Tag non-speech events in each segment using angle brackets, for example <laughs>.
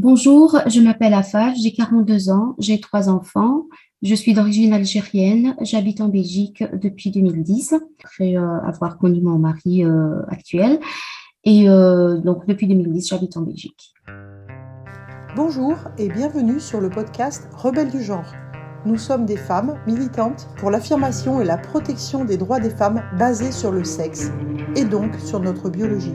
Bonjour, je m'appelle Afaf, j'ai 42 ans, j'ai trois enfants, je suis d'origine algérienne, j'habite en Belgique depuis 2010, après euh, avoir connu mon mari euh, actuel. Et euh, donc depuis 2010, j'habite en Belgique. Bonjour et bienvenue sur le podcast Rebelles du genre. Nous sommes des femmes militantes pour l'affirmation et la protection des droits des femmes basés sur le sexe et donc sur notre biologie.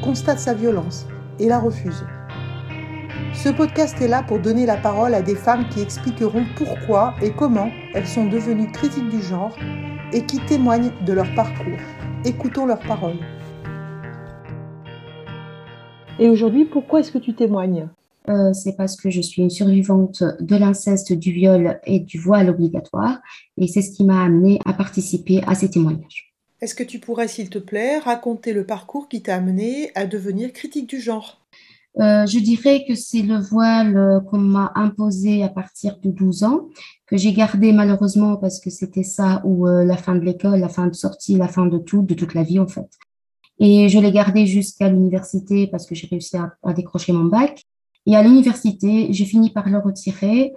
constatent sa violence et la refusent. Ce podcast est là pour donner la parole à des femmes qui expliqueront pourquoi et comment elles sont devenues critiques du genre et qui témoignent de leur parcours. Écoutons leurs paroles. Et aujourd'hui, pourquoi est-ce que tu témoignes? Euh, c'est parce que je suis une survivante de l'inceste, du viol et du voile obligatoire. Et c'est ce qui m'a amenée à participer à ces témoignages. Est-ce que tu pourrais, s'il te plaît, raconter le parcours qui t'a amené à devenir critique du genre? Euh, je dirais que c'est le voile euh, qu'on m'a imposé à partir de 12 ans, que j'ai gardé malheureusement parce que c'était ça ou la fin de l'école, la fin de sortie, la fin de tout, de toute la vie en fait. Et je l'ai gardé jusqu'à l'université parce que j'ai réussi à décrocher mon bac. Et à l'université, j'ai fini par le retirer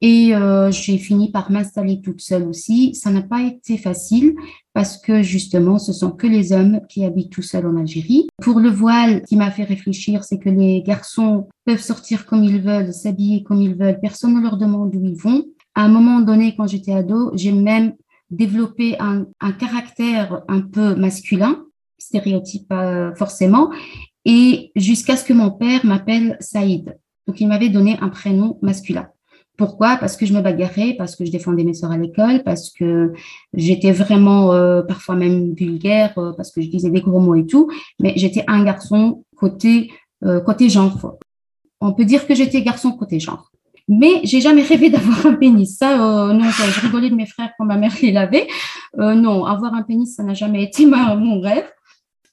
et euh, j'ai fini par m'installer toute seule aussi. Ça n'a pas été facile parce que justement, ce sont que les hommes qui habitent tout seuls en Algérie. Pour le voile, ce qui m'a fait réfléchir, c'est que les garçons peuvent sortir comme ils veulent, s'habiller comme ils veulent. Personne ne leur demande où ils vont. À un moment donné, quand j'étais ado, j'ai même développé un, un caractère un peu masculin stéréotype euh, forcément, et jusqu'à ce que mon père m'appelle Saïd. Donc, il m'avait donné un prénom masculin. Pourquoi? Parce que je me bagarrais, parce que je défendais mes soeurs à l'école, parce que j'étais vraiment euh, parfois même vulgaire, euh, parce que je disais des gros mots et tout. Mais j'étais un garçon côté euh, côté genre. On peut dire que j'étais garçon côté genre. Mais j'ai jamais rêvé <laughs> d'avoir un pénis. Ça, non, je rigolais de mes frères quand ma mère les lavait. non, avoir un pénis, ça n'a jamais été mon rêve.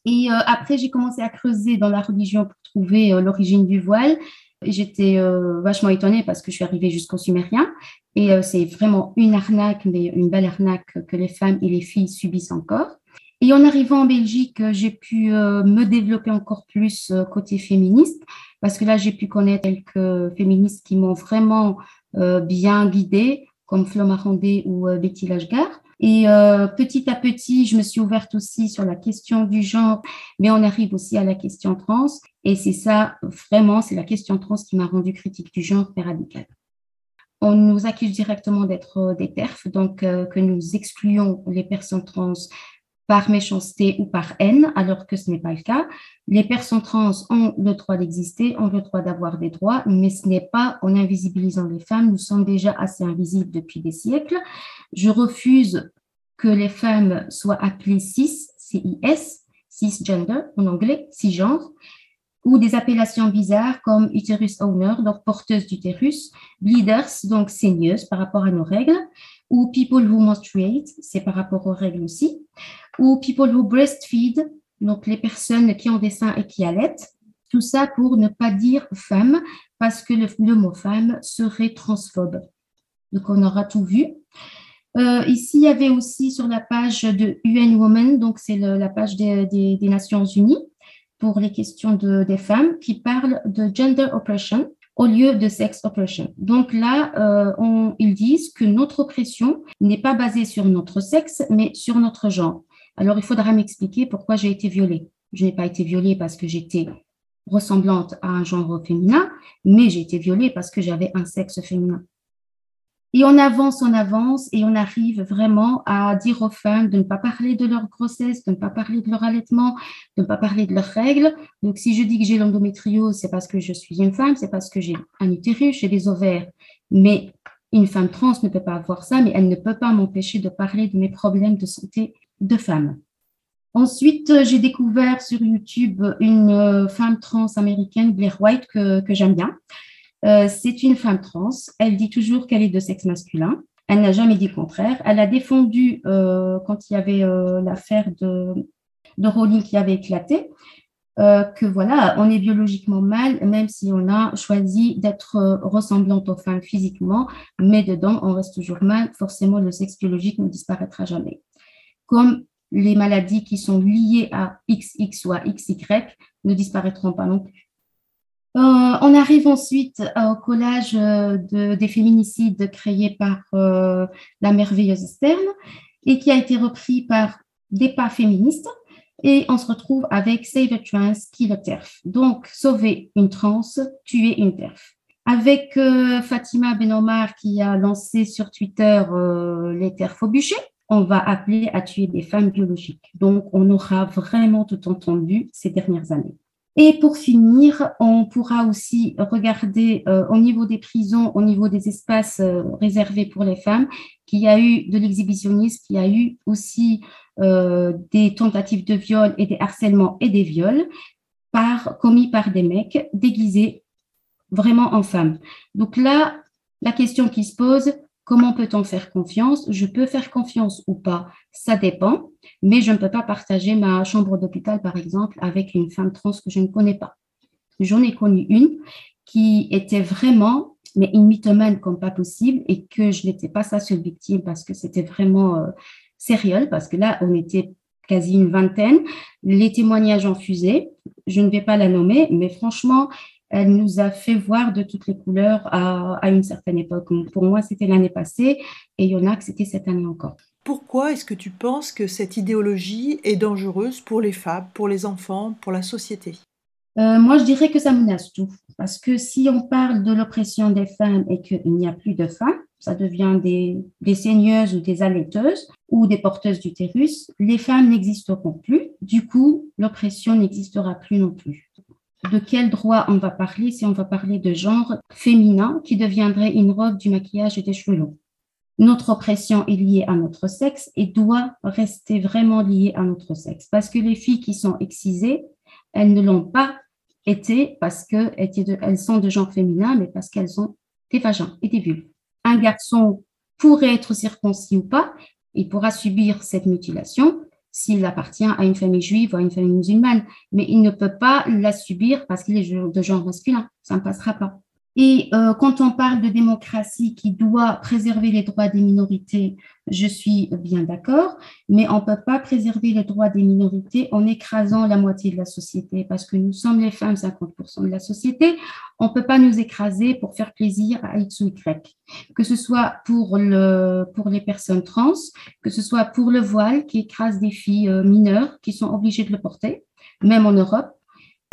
Et après, j'ai commencé à creuser dans la religion pour trouver l'origine du voile. J'étais euh, vachement étonnée parce que je suis arrivée jusqu'au sumérien. Et c'est vraiment une arnaque, mais une belle arnaque que les femmes et les filles subissent encore. Et en arrivant en Belgique, j'ai pu me développer encore plus côté féministe, parce que là, j'ai pu connaître quelques féministes qui m'ont vraiment bien guidée, comme Flo Marandé ou Betty Lashgar. Et euh, petit à petit, je me suis ouverte aussi sur la question du genre, mais on arrive aussi à la question trans. Et c'est ça, vraiment, c'est la question trans qui m'a rendue critique du genre très radicale. On nous accuse directement d'être euh, des TERF, donc euh, que nous excluons les personnes trans par méchanceté ou par haine, alors que ce n'est pas le cas. Les personnes trans ont le droit d'exister, ont le droit d'avoir des droits, mais ce n'est pas en invisibilisant les femmes. Nous sommes déjà assez invisibles depuis des siècles. Je refuse que les femmes soient appelées cis, CIS, cisgender en anglais, cisgenre, ou des appellations bizarres comme utérus owner, donc porteuse d'utérus, bleeders, donc saigneuses par rapport à nos règles, ou people who menstruate, c'est par rapport aux règles aussi, ou people who breastfeed, donc les personnes qui ont des seins et qui allaitent. Tout ça pour ne pas dire femme, parce que le, mot femme serait transphobe. Donc on aura tout vu. Euh, ici, il y avait aussi sur la page de UN Women, donc c'est la page des, Nations Unies pour les questions de, des femmes, qui parle de gender oppression au lieu de sex oppression. Donc là, euh, ils disent que notre oppression n'est pas basée sur notre sexe, mais sur notre genre. Alors, il faudra m'expliquer pourquoi j'ai été violée. Je n'ai pas été violée parce que j'étais ressemblante à un genre féminin, mais j'ai été violée parce que j'avais un sexe féminin. Et on avance, on avance et on arrive vraiment à dire aux femmes de ne pas parler de leur grossesse, de ne pas parler de leur allaitement, de ne pas parler de leurs règles. Donc, si je dis que j'ai l'endométriose, c'est parce que je suis une femme, c'est parce que j'ai un utérus, j'ai des ovaires. Mais une femme trans ne peut pas avoir ça, mais elle ne peut pas m'empêcher de parler de mes problèmes de santé de femme. Ensuite, j'ai découvert sur YouTube une femme trans américaine, Blair White, que, j'aime bien. c'est une femme trans. Elle dit toujours qu'elle est de sexe masculin. Elle n'a jamais dit le contraire. Elle a défendu, quand il y avait l'affaire de, de Rowling qui avait éclaté, euh, que voilà, on est biologiquement mâle, même si on a choisi d'être euh, ressemblante aux femmes physiquement, mais dedans, on reste toujours mâle. Forcément, le sexe biologique ne disparaîtra jamais. Comme les maladies qui sont liées à XX ou à XY ne disparaîtront pas non plus. Euh, on arrive ensuite au collage de, des féminicides créés par la merveilleuse Stern et qui a été repris par des pas féministes et on se retrouve avec Save a Trans, Kill a TERF. Donc, sauver une trans, tuer une TERF. Avec euh, Fatima Benomar qui a lancé sur Twitter euh, les TERF au bûcher, on va appeler à tuer des femmes biologiques. Donc, on aura vraiment tout entendu ces dernières années. Et pour finir, on pourra aussi regarder euh, au niveau des prisons, au niveau des espaces réservés pour les femmes, qu'il y a eu de l'exhibitionnisme, qu'il y a eu aussi euh, des tentatives de viol et des harcèlements et des viols commis par des mecs déguisés vraiment en femmes. Donc là, la question qui se pose, comment peut-on faire confiance? Je peux faire confiance ou pas, ça dépend, mais je ne peux pas partager ma chambre d'hôpital, par exemple, avec une femme trans que je ne connais pas. J'en ai connu une qui était vraiment, mais une mythomane comme pas possible, et que je n'étais pas sa seule victime parce que c'était vraiment euh, sérieux parce que là, on était quasi une vingtaine. Les témoignages ont fusé. Je ne vais pas la nommer, mais franchement, elle nous a fait voir de toutes les couleurs à, à une certaine époque. Pour moi, c'était l'année passée et il y en a que c'était cette année encore. Pourquoi est-ce que tu penses que cette idéologie est dangereuse pour les femmes, pour les enfants, pour la société? Euh, Moi, je dirais que ça menace tout. Parce que si on parle de l'oppression des femmes et qu'il n'y a plus de femmes, ça devient des, des saigneuses ou des allaiteuses ou des porteuses d'utérus, les femmes n'existeront plus. Du coup, l'oppression n'existera plus non plus. De quel droit on va parler si on va parler de genre féminin qui deviendrait une robe, du maquillage et des cheveux longs Notre oppression est liée à notre sexe et doit rester vraiment liée à notre sexe. Parce que les filles qui sont excisées, elles ne l'ont pas été parce qu'elles sont de genre féminin, mais parce qu'elles ont des vagins et des vulves un garçon pourrait être circoncis ou pas, il pourra subir cette mutilation s'il appartient à une famille juive ou à une famille musulmane, mais il ne peut pas la subir parce qu'il est de genre masculin. Ça ne passera pas. Et euh, quand on parle de démocratie qui doit préserver les droits des minorités, je suis bien d'accord, mais on ne peut pas préserver les droits des minorités en écrasant la moitié de la société, parce que nous sommes les femmes 50% de la société. On ne peut pas nous écraser pour faire plaisir à X ou Y, que ce soit pour, pour les personnes trans, que ce soit pour le voile qui écrase des filles euh, mineures qui sont obligées de le porter, même en Europe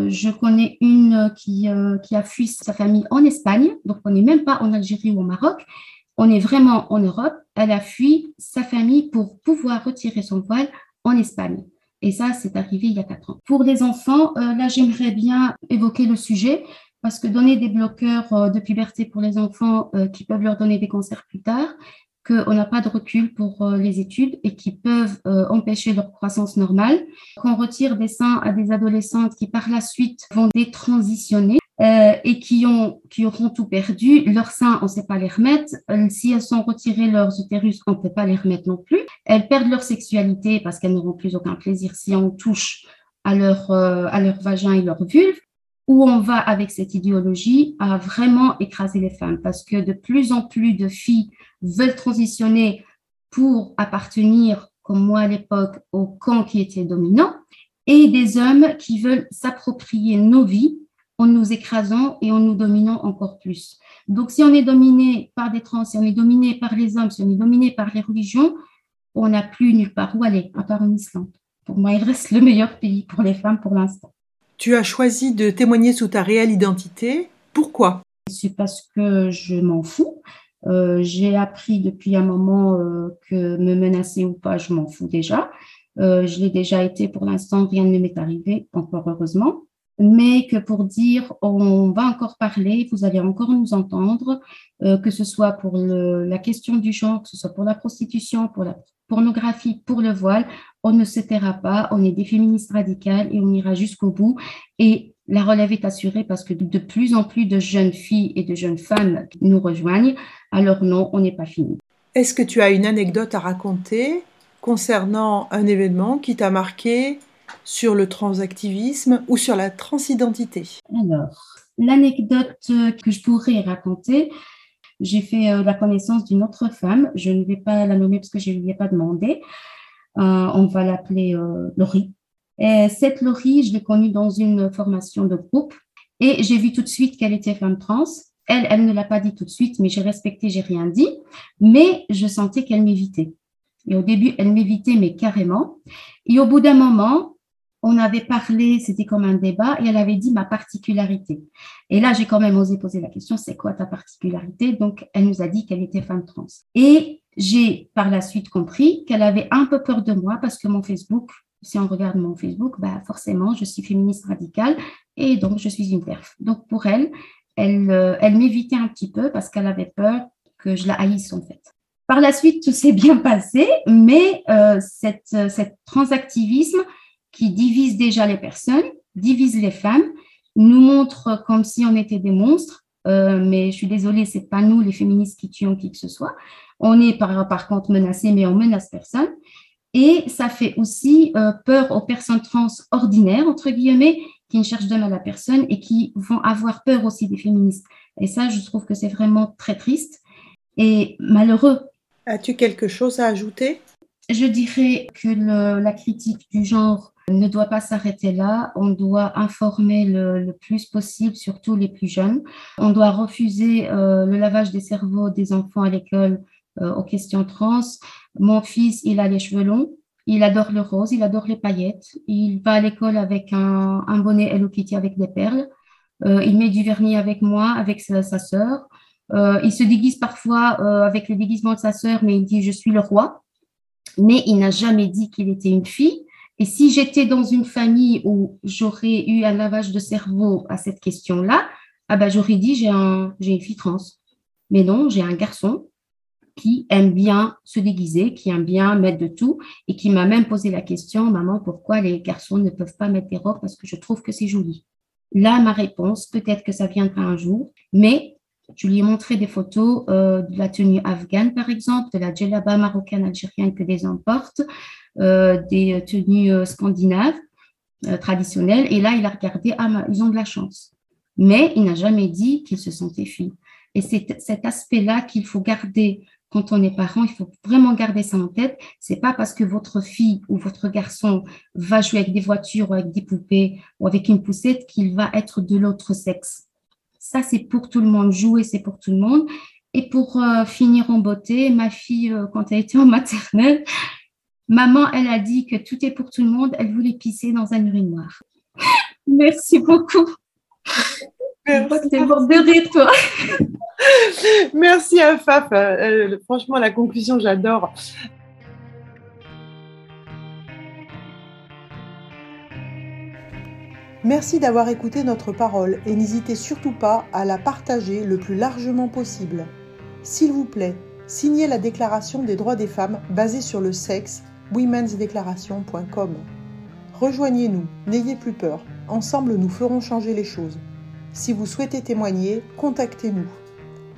je connais une qui, euh, qui a fui sa famille en Espagne, donc on n'est même pas en Algérie ou au Maroc, on est vraiment en Europe. Elle a fui sa famille pour pouvoir retirer son voile en Espagne. Et ça, c'est arrivé il y a quatre ans. Pour les enfants, euh, là, j'aimerais bien évoquer le sujet parce que donner des bloqueurs euh, de puberté pour les enfants qui peuvent leur donner des cancers plus tard, qu'on n'a pas de recul pour euh, les études et qui peuvent euh, empêcher leur croissance normale, qu'on retire des seins à des adolescentes qui par la suite vont détransitionner euh, et qui, ont, qui auront tout perdu. Leurs seins, on ne sait pas les remettre. si elles sont retirées leurs utérus, on ne peut pas les remettre non plus. Elles perdent leur sexualité parce qu'elles n'auront plus aucun plaisir si on touche à leur, à leur vagin et leur vulve où on va avec cette idéologie à vraiment écraser les femmes parce que de plus en plus de filles veulent transitionner pour appartenir, comme moi à l'époque, au camp qui était dominant et des hommes qui veulent s'approprier nos vies en nous écrasant et en nous dominant encore plus. Donc, si on est dominé par des trans, si on est dominé par les hommes, si on est dominé par les religions, on n'a plus nulle part où aller, à part en Islande. Pour moi, il reste le meilleur pays pour les femmes pour l'instant. Tu as choisi de témoigner sous ta réelle identité. Pourquoi? C'est parce que je m'en fous. Euh, j'ai appris depuis un moment euh, que me menacer ou pas, je m'en fous déjà. Euh, je l'ai déjà été pour l'instant, rien ne m'est arrivé, encore heureusement. Mais que pour dire, on va encore parler, vous allez encore nous entendre, que ce soit pour la question du genre, que ce soit pour la prostitution, pour la pornographie, pour le voile, on ne se taira pas, on est des féministes radicales et on ira jusqu'au bout. Et la relève est assurée parce que de plus en plus de jeunes filles et de jeunes femmes nous rejoignent. Alors non, on n'est pas fini. Est-ce que tu as une anecdote à raconter concernant un événement qui t'a marqué sur le transactivisme ou sur la transidentité? Alors, l'anecdote que je pourrais raconter, j'ai fait euh, la connaissance d'une autre femme. Je ne vais pas la nommer parce que je ne lui ai pas demandé. Euh, on va l'appeler euh, Laurie. Et cette Laurie, je l'ai connue dans une formation de groupe et j'ai vu tout de suite qu'elle était femme trans. Elle, elle ne l'a pas dit tout de suite, mais j'ai respecté, j'ai rien dit. Mais je sentais qu'elle m'évitait. Et au début, elle m'évitait, mais carrément. Et au bout d'un moment, on avait parlé, c'était comme un débat, et elle avait dit ma particularité. Et là, j'ai quand même osé poser la question, c'est quoi ta particularité? Donc, elle nous a dit qu'elle était femme trans. Et j'ai par la suite compris qu'elle avait un peu peur de moi parce que mon Facebook, si on regarde mon Facebook, bah forcément, je suis féministe radicale et donc je suis une perf. Donc, pour elle, elle, euh, m'évitait un petit peu parce qu'elle avait peur que je la haïsse en fait. Par la suite, tout s'est bien passé, mais euh, cette, cette transactivisme qui divise déjà les personnes, divise les femmes, nous montre comme si on était des monstres. Euh, mais je suis désolée, c'est pas nous les féministes qui tuons qui que ce soit. On est par, par contre menacés, mais on menace personne. Et ça fait aussi euh, peur aux personnes trans ordinaires, entre guillemets, qui ne cherchent de mal à personne et qui vont avoir peur aussi des féministes. Et ça, je trouve que c'est vraiment très triste et malheureux. As-tu quelque chose à ajouter? Je dirais que le, la critique du genre ne doit pas s'arrêter là. On doit informer le, plus possible, surtout les plus jeunes. On doit refuser euh, le lavage des cerveaux des enfants à l'école euh, aux questions trans. Mon fils, il a les cheveux longs. Il adore le rose, il adore les paillettes. Il va à l'école avec un, bonnet Hello Kitty avec des perles. Euh, il met du vernis avec moi, avec sa, sa sœur. il se déguise parfois avec le déguisement de sa sœur, mais il dit je suis le roi. Mais il n'a jamais dit qu'il était une fille. Et si j'étais dans une famille où j'aurais eu un lavage de cerveau à cette question-là, ah ben j'aurais dit j'ai un, j'ai une fille trans. Mais non, j'ai un garçon qui aime bien se déguiser, qui aime bien mettre de tout et qui m'a même posé la question, maman, pourquoi les garçons ne peuvent pas mettre des robes? Parce que je trouve que c'est joli. Là, ma réponse, peut-être que ça viendra un jour, mais je lui ai montré des photos euh, de la tenue afghane, par exemple, de la djellaba marocaine algérienne que les hommes portent, euh, des tenues euh, scandinaves traditionnelles. Et là, il a regardé, ah, ils ont de la chance. Mais il n'a jamais dit qu'il se sentait fille. Et c'est cet aspect-là qu'il faut garder quand on est parent, il faut vraiment garder ça en tête. C'est pas parce que votre fille ou votre garçon va jouer avec des voitures ou avec des poupées ou avec une poussette qu'il va être de l'autre sexe. Ça, c'est pour tout le monde. Jouer, c'est pour tout le monde. Et pour euh, finir en beauté, ma fille, quand elle était en maternelle, <laughs> Maman, elle a dit que tout est pour tout le monde. Elle voulait pisser dans un urinoir. <laughs> Merci beaucoup. Merci. de rire, toi. <laughs> Merci à Faf. Euh, franchement, la conclusion, j'adore. Merci d'avoir écouté notre parole et n'hésitez surtout pas à la partager le plus largement possible. S'il vous plaît, signez la Déclaration des droits des femmes basée sur le sexe womensdeclaration.com. Rejoignez-nous, n'ayez plus peur, ensemble nous ferons changer les choses. Si vous souhaitez témoigner, contactez-nous.